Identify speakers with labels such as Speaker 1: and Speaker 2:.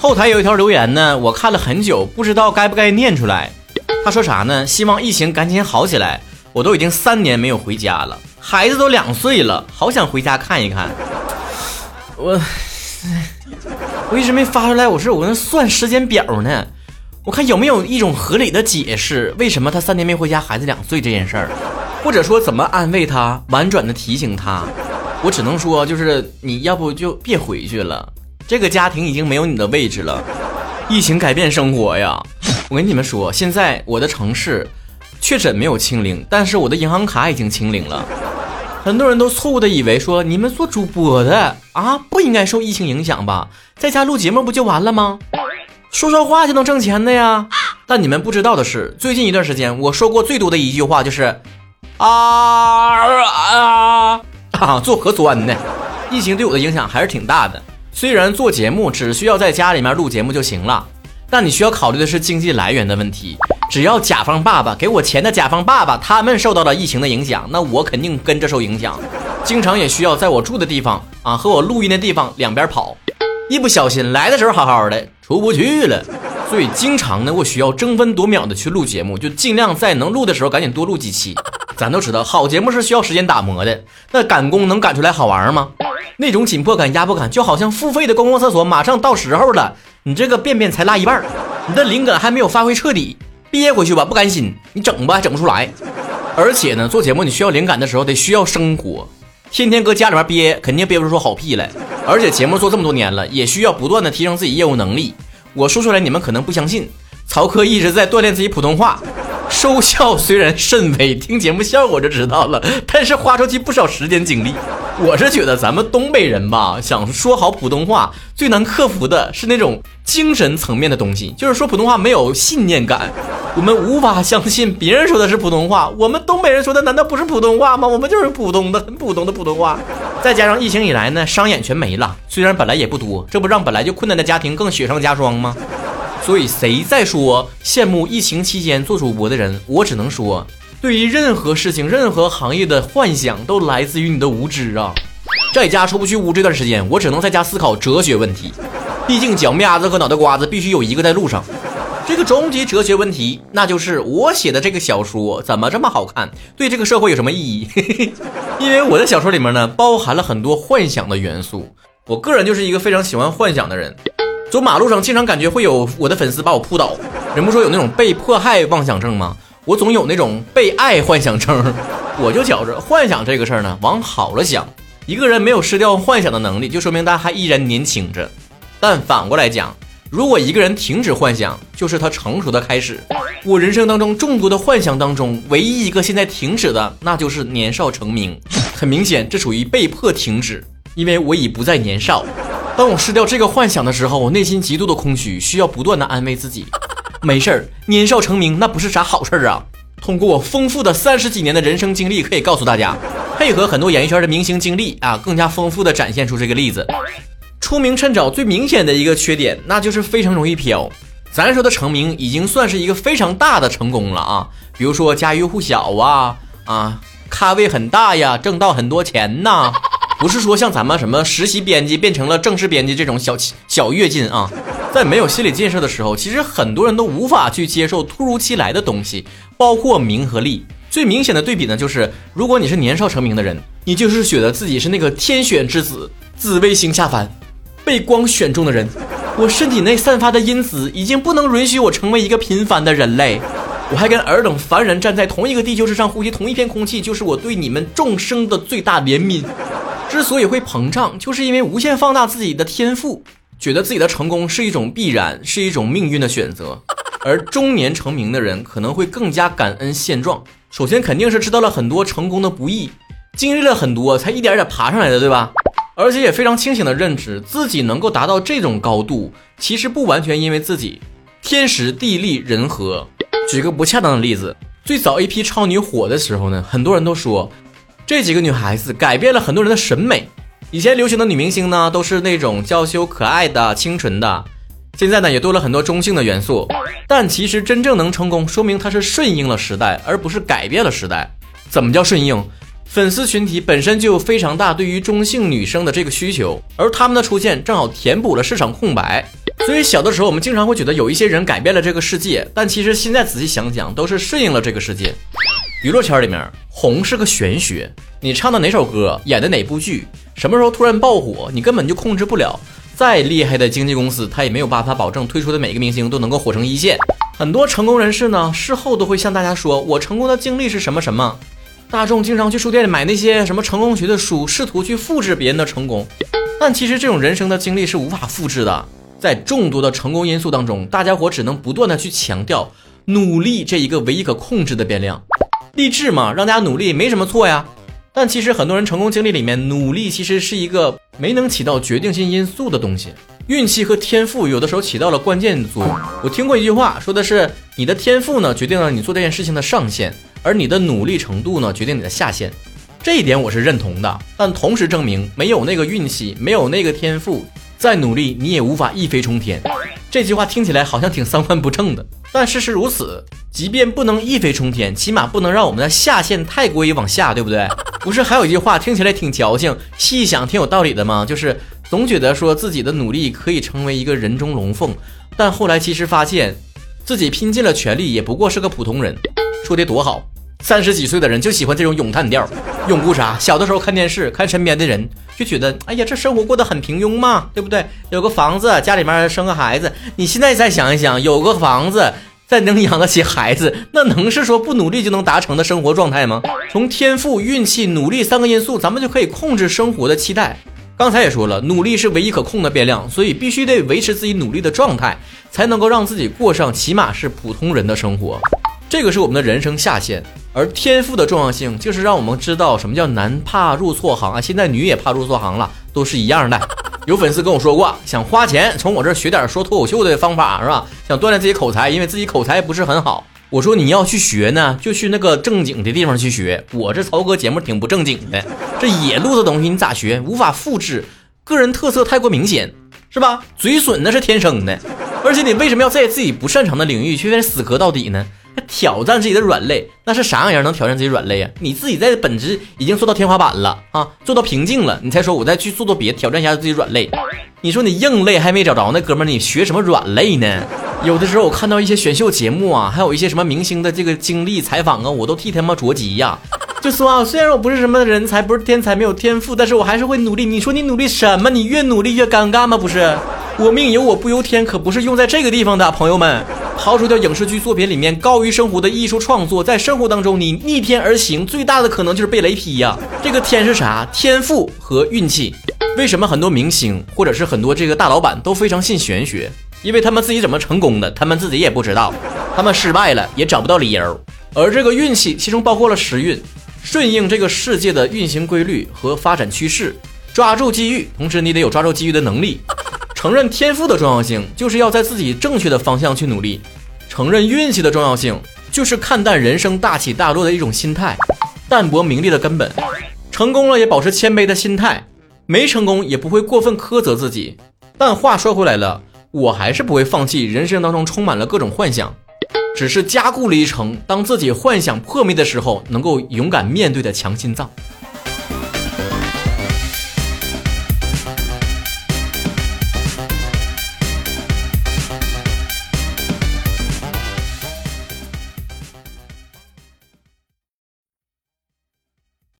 Speaker 1: 后台有一条留言呢，我看了很久，不知道该不该念出来。他说啥呢？希望疫情赶紧好起来。我都已经三年没有回家了，孩子都两岁了，好想回家看一看。我，我一直没发出来，我是我那算时间表呢。我看有没有一种合理的解释，为什么他三年没回家，孩子两岁这件事儿，或者说怎么安慰他，婉转的提醒他。我只能说，就是你要不就别回去了，这个家庭已经没有你的位置了。疫情改变生活呀，我跟你们说，现在我的城市确诊没有清零，但是我的银行卡已经清零了。很多人都错误的以为说，你们做主播的啊，不应该受疫情影响吧，在家录节目不就完了吗？说说话就能挣钱的呀。但你们不知道的是，最近一段时间我说过最多的一句话就是啊啊。啊，做核酸呢，疫情对我的影响还是挺大的。虽然做节目只需要在家里面录节目就行了，但你需要考虑的是经济来源的问题。只要甲方爸爸给我钱的甲方爸爸他们受到了疫情的影响，那我肯定跟着受影响。经常也需要在我住的地方啊和我录音的地方两边跑，一不小心来的时候好好的出不去了，所以经常呢我需要争分夺秒的去录节目，就尽量在能录的时候赶紧多录几期。咱都知道，好节目是需要时间打磨的。那赶工能赶出来好玩吗？那种紧迫感、压迫感，就好像付费的公共厕所马上到时候了，你这个便便才拉一半，你的灵感还没有发挥彻底，憋回去吧，不甘心，你整吧，整不出来。而且呢，做节目你需要灵感的时候，得需要生活，天天搁家里面憋，肯定憋不出好屁来。而且节目做这么多年了，也需要不断的提升自己业务能力。我说出来你们可能不相信，曹科一直在锻炼自己普通话。收效虽然甚微，听节目效果就知道了，但是花出去不少时间精力。我是觉得咱们东北人吧，想说好普通话，最难克服的是那种精神层面的东西，就是说普通话没有信念感，我们无法相信别人说的是普通话，我们东北人说的难道不是普通话吗？我们就是普通的、很普通的普通话。再加上疫情以来呢，商演全没了，虽然本来也不多，这不让本来就困难的家庭更雪上加霜吗？所以谁在说羡慕疫情期间做主播的人？我只能说，对于任何事情、任何行业的幻想，都来自于你的无知啊！在家出不去屋这段时间，我只能在家思考哲学问题。毕竟脚面子和脑袋瓜子必须有一个在路上。这个终极哲学问题，那就是我写的这个小说怎么这么好看？对这个社会有什么意义？因为我的小说里面呢，包含了很多幻想的元素。我个人就是一个非常喜欢幻想的人。走马路上，经常感觉会有我的粉丝把我扑倒。人不说有那种被迫害妄想症吗？我总有那种被爱幻想症。我就觉着幻想这个事儿呢，往好了想，一个人没有失掉幻想的能力，就说明他还依然年轻着。但反过来讲，如果一个人停止幻想，就是他成熟的开始。我人生当中众多的幻想当中，唯一一个现在停止的，那就是年少成名。很明显，这属于被迫停止，因为我已不再年少。当我失掉这个幻想的时候，我内心极度的空虚，需要不断的安慰自己。没事儿，年少成名那不是啥好事儿啊。通过我丰富的三十几年的人生经历，可以告诉大家，配合很多演艺圈的明星经历啊，更加丰富的展现出这个例子。出名趁早最明显的一个缺点，那就是非常容易飘。咱说的成名，已经算是一个非常大的成功了啊。比如说家喻户晓啊啊，咖位很大呀，挣到很多钱呐。不是说像咱们什么实习编辑变成了正式编辑这种小小跃进啊，在没有心理建设的时候，其实很多人都无法去接受突如其来的东西，包括名和利。最明显的对比呢，就是如果你是年少成名的人，你就是觉得自己是那个天选之子，紫微星下凡，被光选中的人。我身体内散发的因子已经不能允许我成为一个平凡的人类，我还跟尔等凡人站在同一个地球之上，呼吸同一片空气，就是我对你们众生的最大怜悯。之所以会膨胀，就是因为无限放大自己的天赋，觉得自己的成功是一种必然，是一种命运的选择。而中年成名的人可能会更加感恩现状。首先肯定是知道了很多成功的不易，经历了很多才一点点爬上来的，对吧？而且也非常清醒的认知自己能够达到这种高度，其实不完全因为自己天时地利人和。举个不恰当的例子，最早一批超女火的时候呢，很多人都说。这几个女孩子改变了很多人的审美。以前流行的女明星呢，都是那种娇羞可爱的、清纯的。现在呢，也多了很多中性的元素。但其实真正能成功，说明她是顺应了时代，而不是改变了时代。怎么叫顺应？粉丝群体本身就有非常大对于中性女生的这个需求，而她们的出现正好填补了市场空白。所以小的时候我们经常会觉得有一些人改变了这个世界，但其实现在仔细想想，都是顺应了这个世界。娱乐圈里面红是个玄学，你唱的哪首歌，演的哪部剧，什么时候突然爆火，你根本就控制不了。再厉害的经纪公司，他也没有办法保证推出的每个明星都能够火成一线。很多成功人士呢，事后都会向大家说，我成功的经历是什么什么。大众经常去书店里买那些什么成功学的书，试图去复制别人的成功，但其实这种人生的经历是无法复制的。在众多的成功因素当中，大家伙只能不断的去强调努力这一个唯一可控制的变量。励志嘛，让大家努力没什么错呀。但其实很多人成功经历里面，努力其实是一个没能起到决定性因素的东西。运气和天赋有的时候起到了关键作用。我听过一句话，说的是你的天赋呢决定了你做这件事情的上限。而你的努力程度呢，决定你的下限，这一点我是认同的。但同时证明，没有那个运气，没有那个天赋，再努力你也无法一飞冲天。这句话听起来好像挺三观不正的，但事实如此。即便不能一飞冲天，起码不能让我们的下限太过于往下，对不对？不是还有一句话听起来挺矫情，细想挺有道理的吗？就是总觉得说自己的努力可以成为一个人中龙凤，但后来其实发现自己拼尽了全力，也不过是个普通人。说的多好，三十几岁的人就喜欢这种咏叹调，拥护啥？小的时候看电视，看身边的人，就觉得，哎呀，这生活过得很平庸嘛，对不对？有个房子，家里面生个孩子。你现在再想一想，有个房子，再能养得起孩子，那能是说不努力就能达成的生活状态吗？从天赋、运气、努力三个因素，咱们就可以控制生活的期待。刚才也说了，努力是唯一可控的变量，所以必须得维持自己努力的状态，才能够让自己过上起码是普通人的生活。这个是我们的人生下限，而天赋的重要性就是让我们知道什么叫男怕入错行啊！现在女也怕入错行了，都是一样的。有粉丝跟我说过，想花钱从我这学点说脱口秀的方法是吧？想锻炼自己口才，因为自己口才不是很好。我说你要去学呢，就去那个正经的地方去学。我这曹哥节目挺不正经的，这野路子东西你咋学？无法复制，个人特色太过明显，是吧？嘴损那是天生的，而且你为什么要在自己不擅长的领域去死磕到底呢？挑战自己的软肋，那是啥样人能挑战自己软肋呀？你自己在本职已经做到天花板了啊，做到瓶颈了，你才说我再去做做别挑战一下自己软肋。你说你硬肋还没找着，那哥们儿你学什么软肋呢？有的时候我看到一些选秀节目啊，还有一些什么明星的这个经历采访啊，我都替他妈着急呀。就说啊，虽然我不是什么人才，不是天才，没有天赋，但是我还是会努力。你说你努力什么？你越努力越尴尬吗？不是，我命由我不由天，可不是用在这个地方的，朋友们。抛除掉影视剧作品里面高于生活的艺术创作，在生活当中你逆天而行，最大的可能就是被雷劈呀。这个天是啥？天赋和运气。为什么很多明星或者是很多这个大老板都非常信玄学？因为他们自己怎么成功的，他们自己也不知道。他们失败了也找不到理由。而这个运气其中包括了时运，顺应这个世界的运行规律和发展趋势，抓住机遇，同时你得有抓住机遇的能力。承认天赋的重要性，就是要在自己正确的方向去努力；承认运气的重要性，就是看淡人生大起大落的一种心态，淡泊名利的根本。成功了也保持谦卑的心态，没成功也不会过分苛责自己。但话说回来了，我还是不会放弃人生当中充满了各种幻想，只是加固了一层，当自己幻想破灭的时候，能够勇敢面对的强心脏。